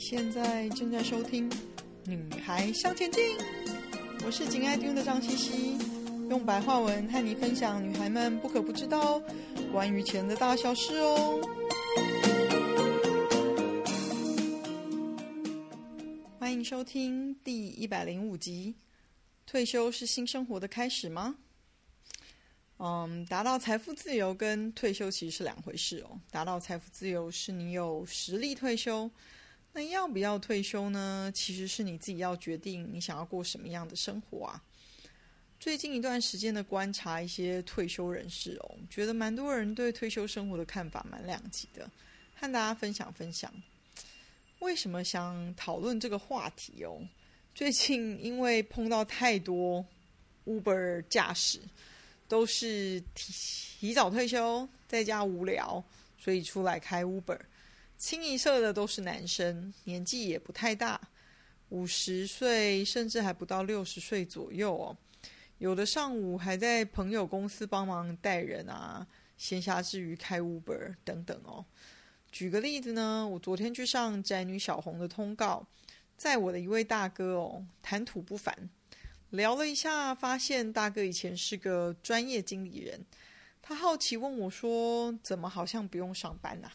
现在正在收听《女孩向前进》，我是紧爱听的张茜茜，用白话文和你分享女孩们不可不知道关于钱的大小事哦。欢迎收听第一百零五集。退休是新生活的开始吗？嗯，达到财富自由跟退休其实是两回事哦。达到财富自由是你有实力退休。那要不要退休呢？其实是你自己要决定，你想要过什么样的生活啊？最近一段时间的观察，一些退休人士哦，觉得蛮多人对退休生活的看法蛮两极的，和大家分享分享。为什么想讨论这个话题哦？最近因为碰到太多 Uber 驾驶，都是提提早退休，在家无聊，所以出来开 Uber。清一色的都是男生，年纪也不太大，五十岁甚至还不到六十岁左右哦。有的上午还在朋友公司帮忙带人啊，闲暇之余开 Uber 等等哦。举个例子呢，我昨天去上宅女小红的通告，在我的一位大哥哦，谈吐不凡，聊了一下，发现大哥以前是个专业经理人。他好奇问我说：“怎么好像不用上班呢？”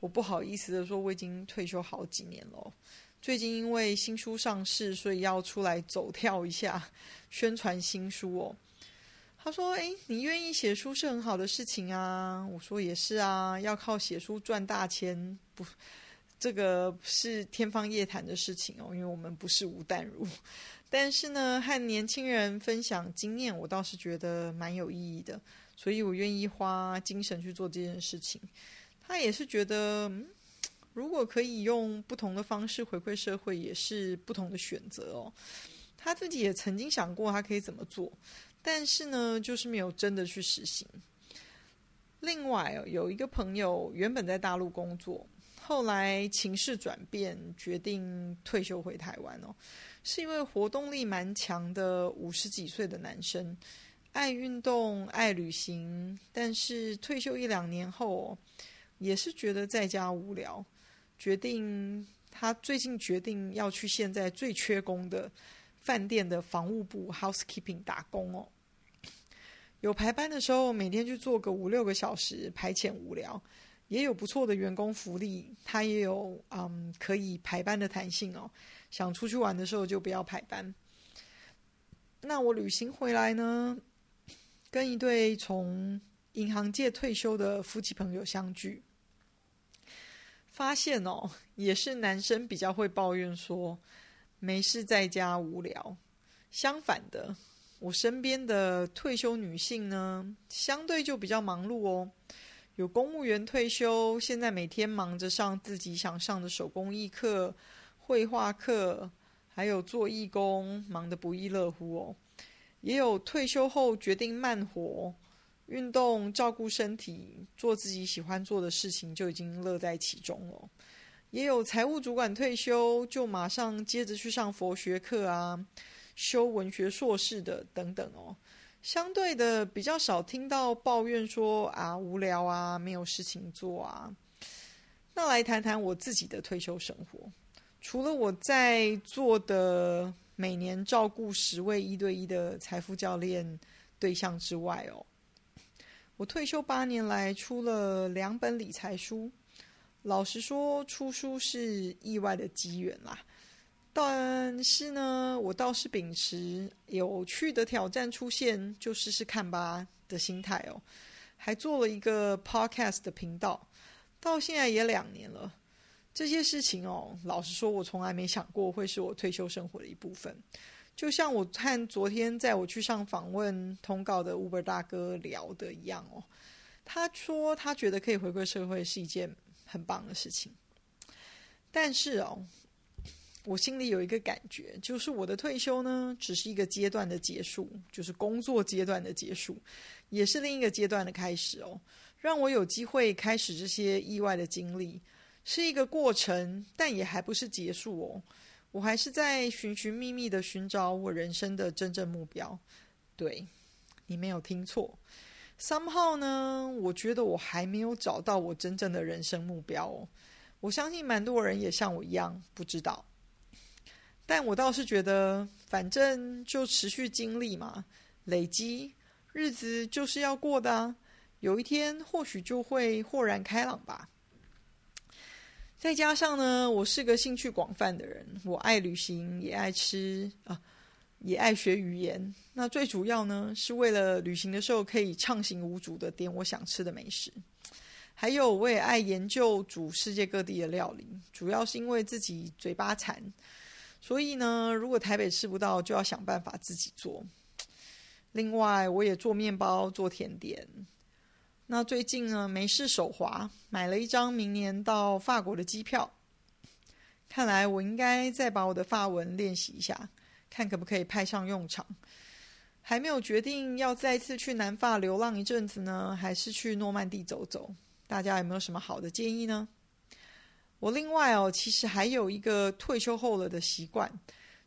我不好意思的说，我已经退休好几年了。最近因为新书上市，所以要出来走跳一下，宣传新书哦。他说：“诶，你愿意写书是很好的事情啊。”我说：“也是啊，要靠写书赚大钱，不，这个是天方夜谭的事情哦。因为我们不是吴淡如，但是呢，和年轻人分享经验，我倒是觉得蛮有意义的，所以我愿意花精神去做这件事情。”他也是觉得，如果可以用不同的方式回馈社会，也是不同的选择哦。他自己也曾经想过他可以怎么做，但是呢，就是没有真的去实行。另外，有一个朋友原本在大陆工作，后来情势转变，决定退休回台湾哦，是一位活动力蛮强的五十几岁的男生，爱运动，爱旅行，但是退休一两年后。也是觉得在家无聊，决定他最近决定要去现在最缺工的饭店的房务部 housekeeping 打工哦。有排班的时候，每天去做个五六个小时，排遣无聊；也有不错的员工福利，他也有嗯可以排班的弹性哦。想出去玩的时候就不要排班。那我旅行回来呢，跟一对从银行界退休的夫妻朋友相聚。发现哦，也是男生比较会抱怨说没事在家无聊。相反的，我身边的退休女性呢，相对就比较忙碌哦。有公务员退休，现在每天忙着上自己想上的手工艺课、绘画课，还有做义工，忙得不亦乐乎哦。也有退休后决定慢活。运动、照顾身体、做自己喜欢做的事情，就已经乐在其中了。也有财务主管退休，就马上接着去上佛学课啊，修文学硕士的等等哦。相对的，比较少听到抱怨说啊无聊啊，没有事情做啊。那来谈谈我自己的退休生活。除了我在做的每年照顾十位一对一的财富教练对象之外哦。我退休八年来出了两本理财书，老实说，出书是意外的机缘啦。但是呢，我倒是秉持有趣的挑战出现就试试看吧的心态哦。还做了一个 podcast 的频道，到现在也两年了。这些事情哦，老实说，我从来没想过会是我退休生活的一部分。就像我看昨天在我去上访问通告的 Uber 大哥聊的一样哦，他说他觉得可以回归社会是一件很棒的事情，但是哦，我心里有一个感觉，就是我的退休呢，只是一个阶段的结束，就是工作阶段的结束，也是另一个阶段的开始哦，让我有机会开始这些意外的经历，是一个过程，但也还不是结束哦。我还是在寻寻觅觅的寻找我人生的真正目标。对，你没有听错。Somehow 呢，我觉得我还没有找到我真正的人生目标哦。我相信蛮多人也像我一样不知道。但我倒是觉得，反正就持续经历嘛，累积，日子就是要过的啊。有一天或许就会豁然开朗吧。再加上呢，我是个兴趣广泛的人，我爱旅行，也爱吃啊，也爱学语言。那最主要呢，是为了旅行的时候可以畅行无阻的点我想吃的美食。还有，我也爱研究煮世界各地的料理，主要是因为自己嘴巴馋，所以呢，如果台北吃不到，就要想办法自己做。另外，我也做面包、做甜点。那最近呢，没事手滑，买了一张明年到法国的机票。看来我应该再把我的法文练习一下，看可不可以派上用场。还没有决定要再次去南法流浪一阵子呢，还是去诺曼底走走。大家有没有什么好的建议呢？我另外哦，其实还有一个退休后了的习惯，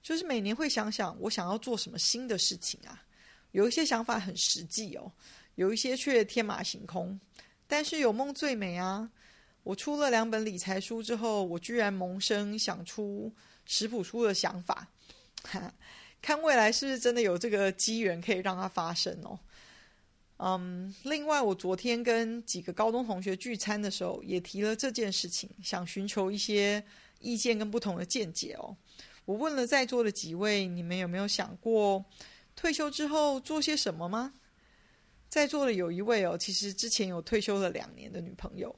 就是每年会想想我想要做什么新的事情啊。有一些想法很实际哦，有一些却天马行空。但是有梦最美啊！我出了两本理财书之后，我居然萌生想出食谱书的想法，看未来是不是真的有这个机缘可以让它发生哦。嗯另外，我昨天跟几个高中同学聚餐的时候，也提了这件事情，想寻求一些意见跟不同的见解哦。我问了在座的几位，你们有没有想过退休之后做些什么吗？在座的有一位哦，其实之前有退休了两年的女朋友，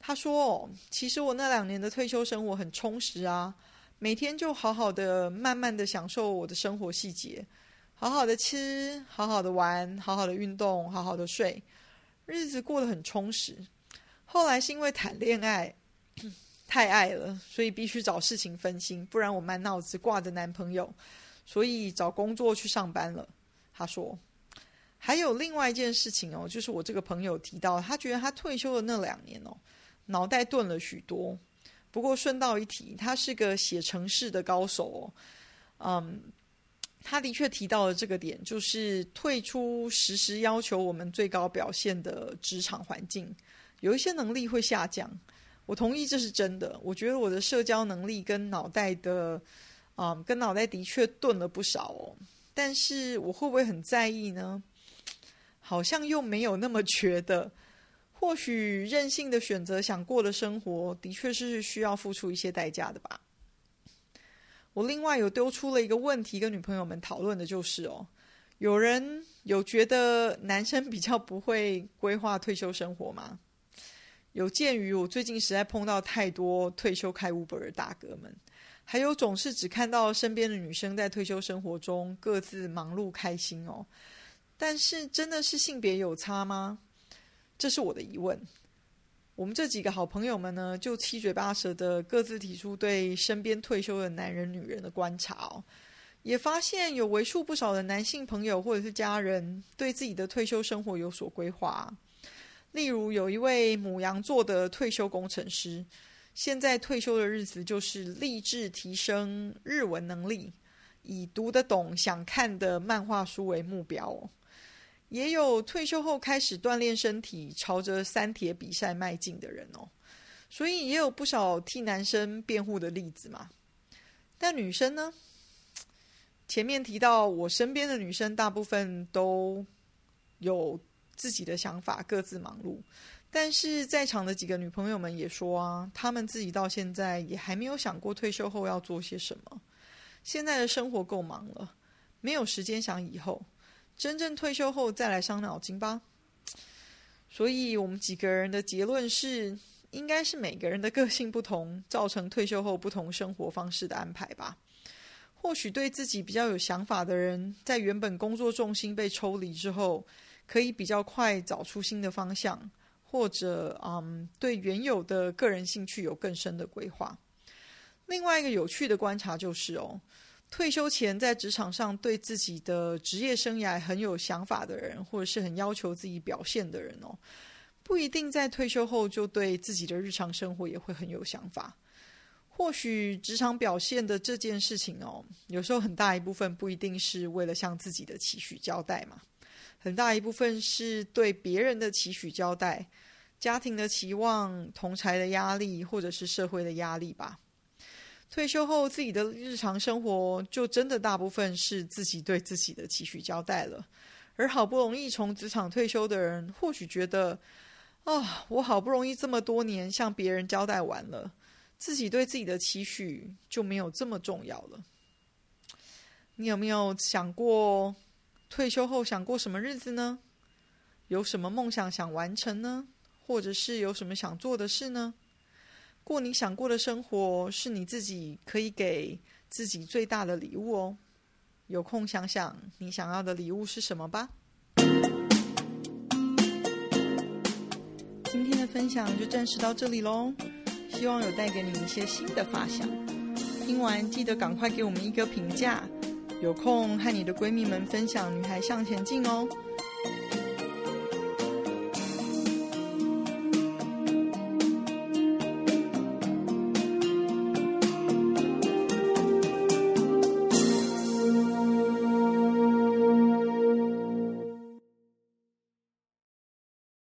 她说哦，其实我那两年的退休生活很充实啊，每天就好好的、慢慢的享受我的生活细节。好好的吃，好好的玩，好好的运动，好好的睡，日子过得很充实。后来是因为谈恋爱太爱了，所以必须找事情分心，不然我满脑子挂着男朋友，所以找工作去上班了。他说，还有另外一件事情哦，就是我这个朋友提到，他觉得他退休的那两年哦，脑袋钝了许多。不过顺道一提，他是个写程式的高手哦，嗯。他的确提到了这个点，就是退出时时要求我们最高表现的职场环境，有一些能力会下降。我同意这是真的。我觉得我的社交能力跟脑袋的，嗯，跟脑袋的确钝了不少哦。但是我会不会很在意呢？好像又没有那么觉得。或许任性的选择想过的生活，的确是需要付出一些代价的吧。我另外有丢出了一个问题跟女朋友们讨论的，就是哦，有人有觉得男生比较不会规划退休生活吗？有鉴于我最近实在碰到太多退休开 Uber 的大哥们，还有总是只看到身边的女生在退休生活中各自忙碌开心哦，但是真的是性别有差吗？这是我的疑问。我们这几个好朋友们呢，就七嘴八舌的各自提出对身边退休的男人、女人的观察，也发现有为数不少的男性朋友或者是家人对自己的退休生活有所规划。例如，有一位母羊座的退休工程师，现在退休的日子就是立志提升日文能力，以读得懂、想看的漫画书为目标。也有退休后开始锻炼身体，朝着三铁比赛迈进的人哦，所以也有不少替男生辩护的例子嘛。但女生呢？前面提到我身边的女生大部分都有自己的想法，各自忙碌。但是在场的几个女朋友们也说啊，她们自己到现在也还没有想过退休后要做些什么。现在的生活够忙了，没有时间想以后。真正退休后再来伤脑筋吧。所以我们几个人的结论是，应该是每个人的个性不同，造成退休后不同生活方式的安排吧。或许对自己比较有想法的人，在原本工作重心被抽离之后，可以比较快找出新的方向，或者嗯，对原有的个人兴趣有更深的规划。另外一个有趣的观察就是哦。退休前在职场上对自己的职业生涯很有想法的人，或者是很要求自己表现的人哦，不一定在退休后就对自己的日常生活也会很有想法。或许职场表现的这件事情哦，有时候很大一部分不一定是为了向自己的期许交代嘛，很大一部分是对别人的期许交代。家庭的期望、同侪的压力，或者是社会的压力吧。退休后，自己的日常生活就真的大部分是自己对自己的期许交代了。而好不容易从职场退休的人，或许觉得，啊、哦，我好不容易这么多年向别人交代完了，自己对自己的期许就没有这么重要了。你有没有想过，退休后想过什么日子呢？有什么梦想想完成呢？或者是有什么想做的事呢？过你想过的生活，是你自己可以给自己最大的礼物哦。有空想想，你想要的礼物是什么吧。今天的分享就暂时到这里喽，希望有带给你一些新的发想。听完记得赶快给我们一个评价，有空和你的闺蜜们分享《女孩向前进》哦。